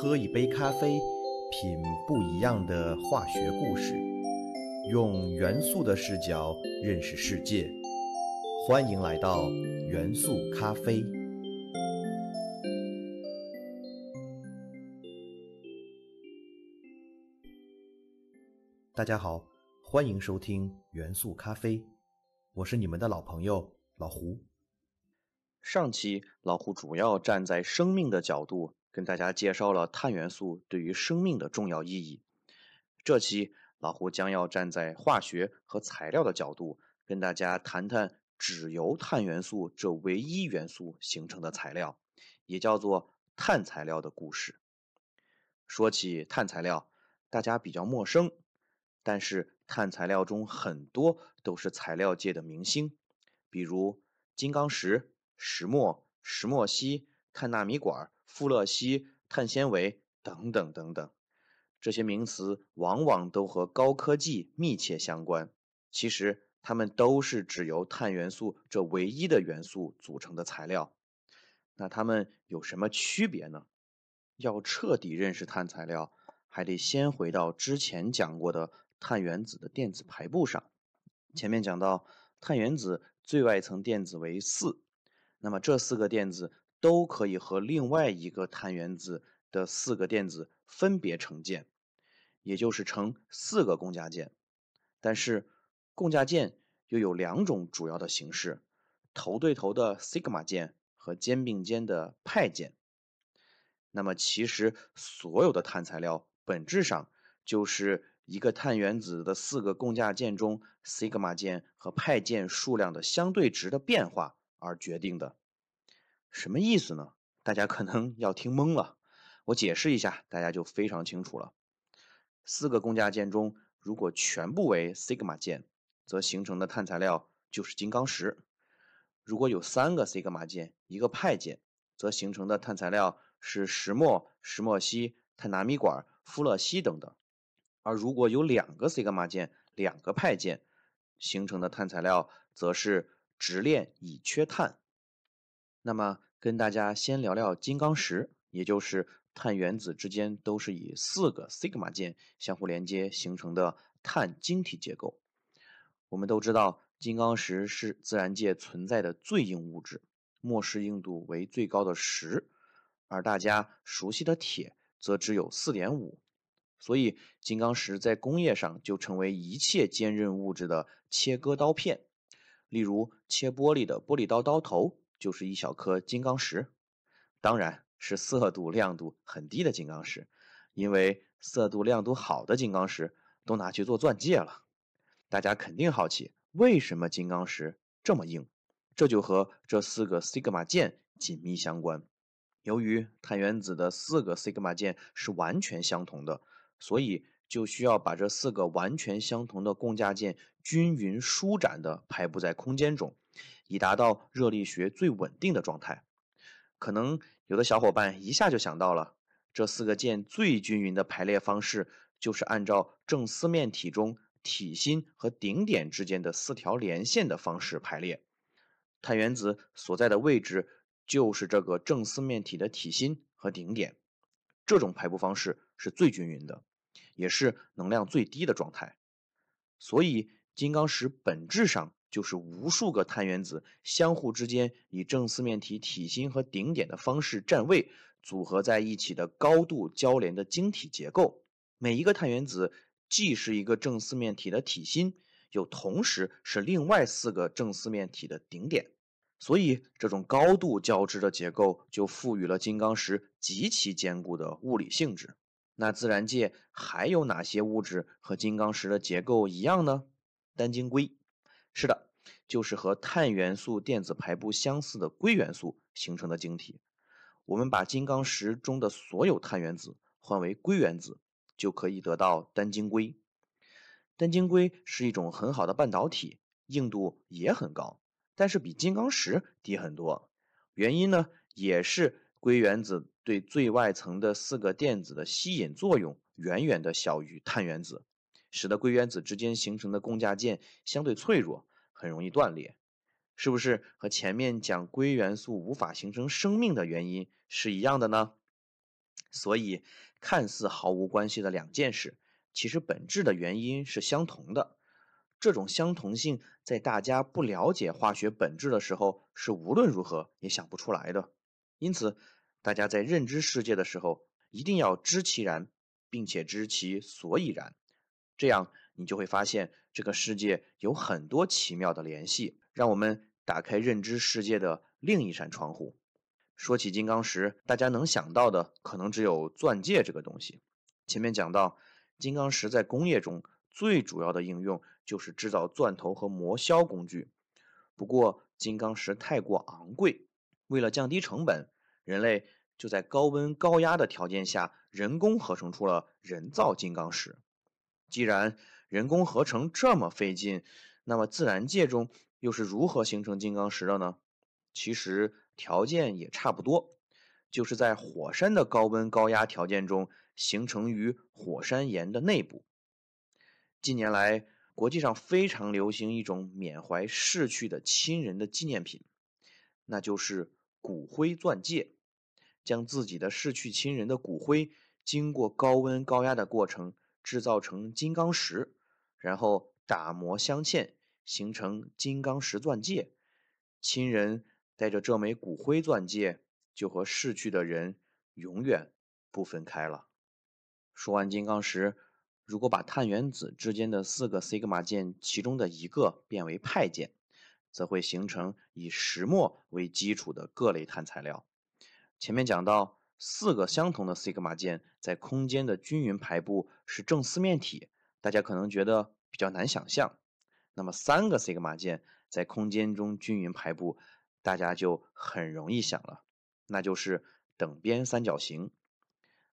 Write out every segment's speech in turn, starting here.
喝一杯咖啡，品不一样的化学故事，用元素的视角认识世界。欢迎来到元素咖啡。大家好，欢迎收听元素咖啡，我是你们的老朋友老胡。上期老胡主要站在生命的角度跟大家介绍了碳元素对于生命的重要意义。这期老胡将要站在化学和材料的角度跟大家谈谈只由碳元素这唯一元素形成的材料，也叫做碳材料的故事。说起碳材料，大家比较陌生，但是碳材料中很多都是材料界的明星，比如金刚石。石墨、石墨烯、碳纳米管、富勒烯、碳纤维等等等等，这些名词往往都和高科技密切相关。其实，它们都是只由碳元素这唯一的元素组成的材料。那它们有什么区别呢？要彻底认识碳材料，还得先回到之前讲过的碳原子的电子排布上。前面讲到，碳原子最外层电子为四。那么这四个电子都可以和另外一个碳原子的四个电子分别成键，也就是成四个共价键。但是共价键又有两种主要的形式：头对头的 sigma 键和肩并肩的派键。那么其实所有的碳材料本质上就是一个碳原子的四个共价键中 sigma 键和派键数量的相对值的变化。而决定的，什么意思呢？大家可能要听懵了。我解释一下，大家就非常清楚了。四个共价键中，如果全部为西格玛键，则形成的碳材料就是金刚石；如果有三个西格玛键，一个派键，则形成的碳材料是石墨、石墨烯、碳纳米管、富勒烯等等；而如果有两个西格玛键，两个派键，形成的碳材料则是。直链乙炔碳。那么，跟大家先聊聊金刚石，也就是碳原子之间都是以四个西格玛键相互连接形成的碳晶体结构。我们都知道，金刚石是自然界存在的最硬物质，末世硬度为最高的石，而大家熟悉的铁则只有四点五，所以金刚石在工业上就成为一切坚韧物质的切割刀片。例如，切玻璃的玻璃刀刀头就是一小颗金刚石，当然是色度亮度很低的金刚石，因为色度亮度好的金刚石都拿去做钻戒了。大家肯定好奇，为什么金刚石这么硬？这就和这四个西格玛键紧密相关。由于碳原子的四个西格玛键是完全相同的，所以。就需要把这四个完全相同的共价键均匀舒展地排布在空间中，以达到热力学最稳定的状态。可能有的小伙伴一下就想到了，这四个键最均匀的排列方式，就是按照正四面体中体心和顶点之间的四条连线的方式排列。碳原子所在的位置就是这个正四面体的体心和顶点，这种排布方式是最均匀的。也是能量最低的状态，所以金刚石本质上就是无数个碳原子相互之间以正四面体体心和顶点的方式占位组合在一起的高度交联的晶体结构。每一个碳原子既是一个正四面体的体心，又同时是另外四个正四面体的顶点，所以这种高度交织的结构就赋予了金刚石极其坚固的物理性质。那自然界还有哪些物质和金刚石的结构一样呢？单晶硅，是的，就是和碳元素电子排布相似的硅元素形成的晶体。我们把金刚石中的所有碳原子换为硅原子，就可以得到单晶硅。单晶硅是一种很好的半导体，硬度也很高，但是比金刚石低很多。原因呢，也是硅原子。对最外层的四个电子的吸引作用远远的小于碳原子，使得硅原子之间形成的共价键相对脆弱，很容易断裂。是不是和前面讲硅元素无法形成生命的原因是一样的呢？所以，看似毫无关系的两件事，其实本质的原因是相同的。这种相同性，在大家不了解化学本质的时候，是无论如何也想不出来的。因此，大家在认知世界的时候，一定要知其然，并且知其所以然。这样，你就会发现这个世界有很多奇妙的联系，让我们打开认知世界的另一扇窗户。说起金刚石，大家能想到的可能只有钻戒这个东西。前面讲到，金刚石在工业中最主要的应用就是制造钻头和磨削工具。不过，金刚石太过昂贵，为了降低成本，人类就在高温高压的条件下人工合成出了人造金刚石。既然人工合成这么费劲，那么自然界中又是如何形成金刚石的呢？其实。条件也差不多，就是在火山的高温高压条件中形成于火山岩的内部。近年来，国际上非常流行一种缅怀逝去的亲人的纪念品，那就是骨灰钻戒。将自己的逝去亲人的骨灰经过高温高压的过程制造成金刚石，然后打磨镶嵌，形成金刚石钻戒。亲人。带着这枚骨灰钻戒，就和逝去的人永远不分开了。说完金刚石，如果把碳原子之间的四个西格玛键其中的一个变为派键，则会形成以石墨为基础的各类碳材料。前面讲到，四个相同的西格玛键在空间的均匀排布是正四面体，大家可能觉得比较难想象。那么三个西格玛键在空间中均匀排布。大家就很容易想了，那就是等边三角形。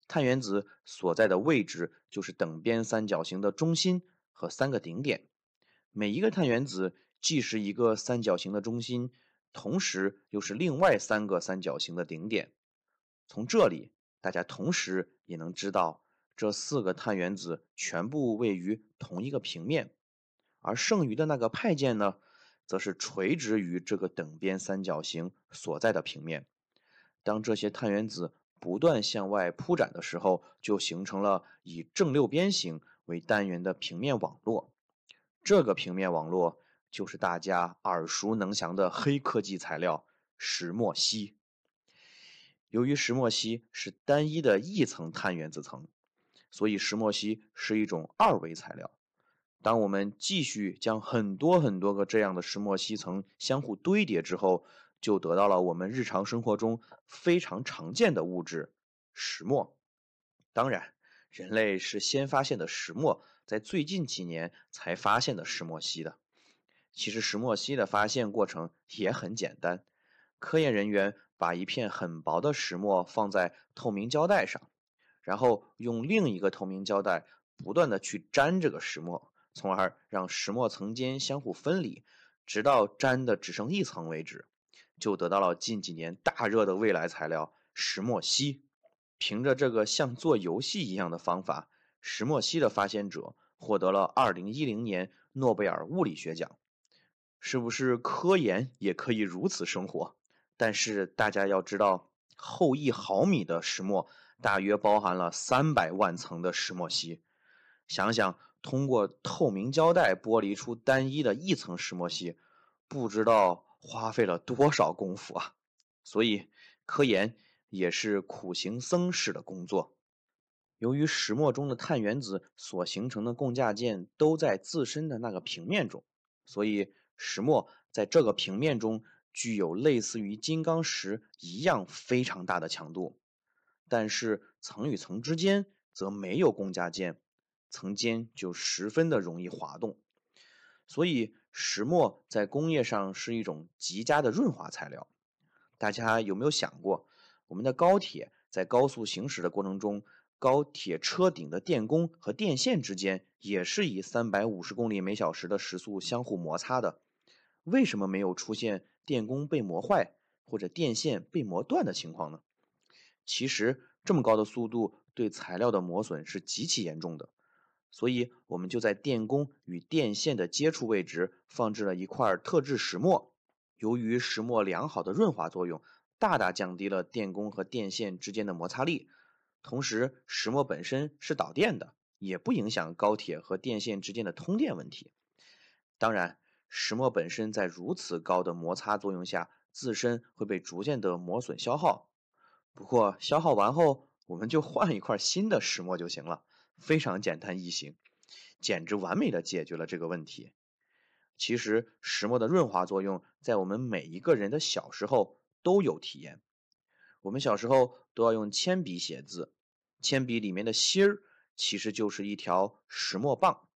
碳原子所在的位置就是等边三角形的中心和三个顶点。每一个碳原子既是一个三角形的中心，同时又是另外三个三角形的顶点。从这里，大家同时也能知道，这四个碳原子全部位于同一个平面，而剩余的那个派键呢？则是垂直于这个等边三角形所在的平面。当这些碳原子不断向外铺展的时候，就形成了以正六边形为单元的平面网络。这个平面网络就是大家耳熟能详的黑科技材料石墨烯。由于石墨烯是单一的一层碳原子层，所以石墨烯是一种二维材料。当我们继续将很多很多个这样的石墨烯层相互堆叠之后，就得到了我们日常生活中非常常见的物质——石墨。当然，人类是先发现的石墨，在最近几年才发现的石墨烯的。其实，石墨烯的发现过程也很简单：科研人员把一片很薄的石墨放在透明胶带上，然后用另一个透明胶带不断的去粘这个石墨。从而让石墨层间相互分离，直到粘的只剩一层为止，就得到了近几年大热的未来材料石墨烯。凭着这个像做游戏一样的方法，石墨烯的发现者获得了2010年诺贝尔物理学奖。是不是科研也可以如此生活？但是大家要知道，厚一毫米的石墨大约包含了三百万层的石墨烯。想想。通过透明胶带剥离出单一的一层石墨烯，不知道花费了多少功夫啊！所以科研也是苦行僧式的工作。由于石墨中的碳原子所形成的共价键都在自身的那个平面中，所以石墨在这个平面中具有类似于金刚石一样非常大的强度。但是层与层之间则没有共价键。层间就十分的容易滑动，所以石墨在工业上是一种极佳的润滑材料。大家有没有想过，我们的高铁在高速行驶的过程中，高铁车顶的电工和电线之间也是以三百五十公里每小时的时速相互摩擦的？为什么没有出现电工被磨坏或者电线被磨断的情况呢？其实，这么高的速度对材料的磨损是极其严重的。所以，我们就在电工与电线的接触位置放置了一块特制石墨。由于石墨良好的润滑作用，大大降低了电工和电线之间的摩擦力。同时，石墨本身是导电的，也不影响高铁和电线之间的通电问题。当然，石墨本身在如此高的摩擦作用下，自身会被逐渐的磨损消耗。不过，消耗完后，我们就换一块新的石墨就行了，非常简单易行，简直完美的解决了这个问题。其实，石墨的润滑作用，在我们每一个人的小时候都有体验。我们小时候都要用铅笔写字，铅笔里面的芯儿其实就是一条石墨棒。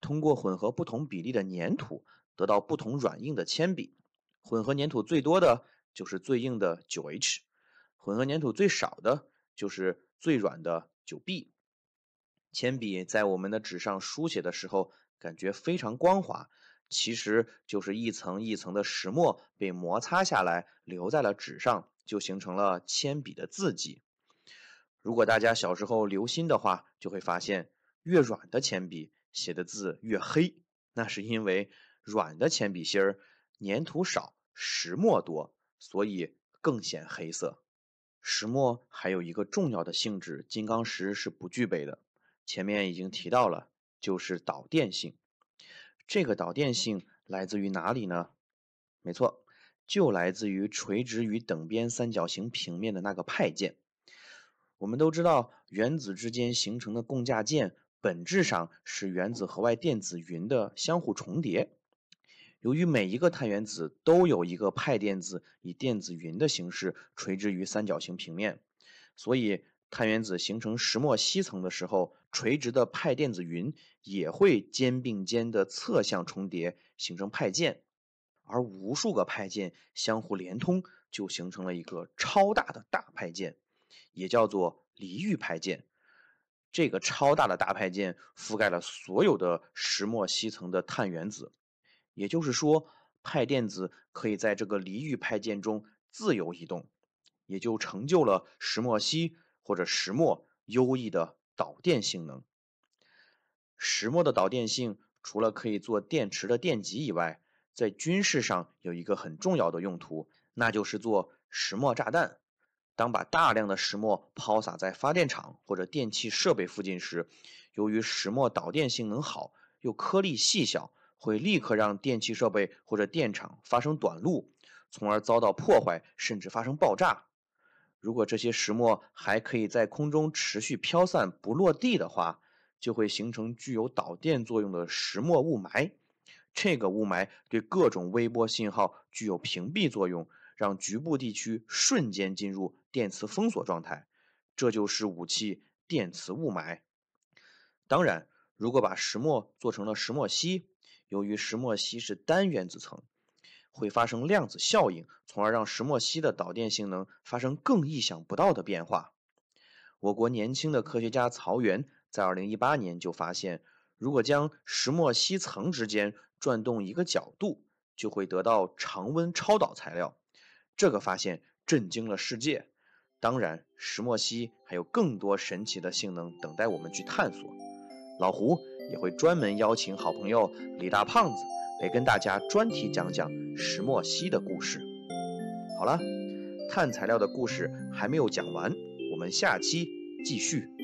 通过混合不同比例的粘土，得到不同软硬的铅笔。混合粘土最多的就是最硬的 9H，混合粘土最少的就是最软的 9B。铅笔在我们的纸上书写的时候，感觉非常光滑，其实就是一层一层的石墨被摩擦下来，留在了纸上，就形成了铅笔的字迹。如果大家小时候留心的话，就会发现，越软的铅笔写的字越黑，那是因为软的铅笔芯儿粘土少，石墨多，所以更显黑色。石墨还有一个重要的性质，金刚石是不具备的。前面已经提到了，就是导电性。这个导电性来自于哪里呢？没错，就来自于垂直于等边三角形平面的那个派键。我们都知道，原子之间形成的共价键，本质上是原子核外电子云的相互重叠。由于每一个碳原子都有一个派电子以电子云的形式垂直于三角形平面，所以。碳原子形成石墨烯层的时候，垂直的派电子云也会肩并肩的侧向重叠，形成派键，而无数个派键相互连通，就形成了一个超大的大派键，也叫做离域派键。这个超大的大派键覆盖了所有的石墨烯层的碳原子，也就是说，派电子可以在这个离域派键中自由移动，也就成就了石墨烯。或者石墨优异的导电性能。石墨的导电性除了可以做电池的电极以外，在军事上有一个很重要的用途，那就是做石墨炸弹。当把大量的石墨抛洒在发电厂或者电气设备附近时，由于石墨导电性能好，又颗粒细小，会立刻让电气设备或者电厂发生短路，从而遭到破坏，甚至发生爆炸。如果这些石墨还可以在空中持续飘散不落地的话，就会形成具有导电作用的石墨雾霾。这个雾霾对各种微波信号具有屏蔽作用，让局部地区瞬间进入电磁封锁状态。这就是武器电磁雾霾。当然，如果把石墨做成了石墨烯，由于石墨烯是单原子层。会发生量子效应，从而让石墨烯的导电性能发生更意想不到的变化。我国年轻的科学家曹原在2018年就发现，如果将石墨烯层之间转动一个角度，就会得到常温超导材料。这个发现震惊了世界。当然，石墨烯还有更多神奇的性能等待我们去探索。老胡也会专门邀请好朋友李大胖子。来跟大家专题讲讲石墨烯的故事。好了，碳材料的故事还没有讲完，我们下期继续。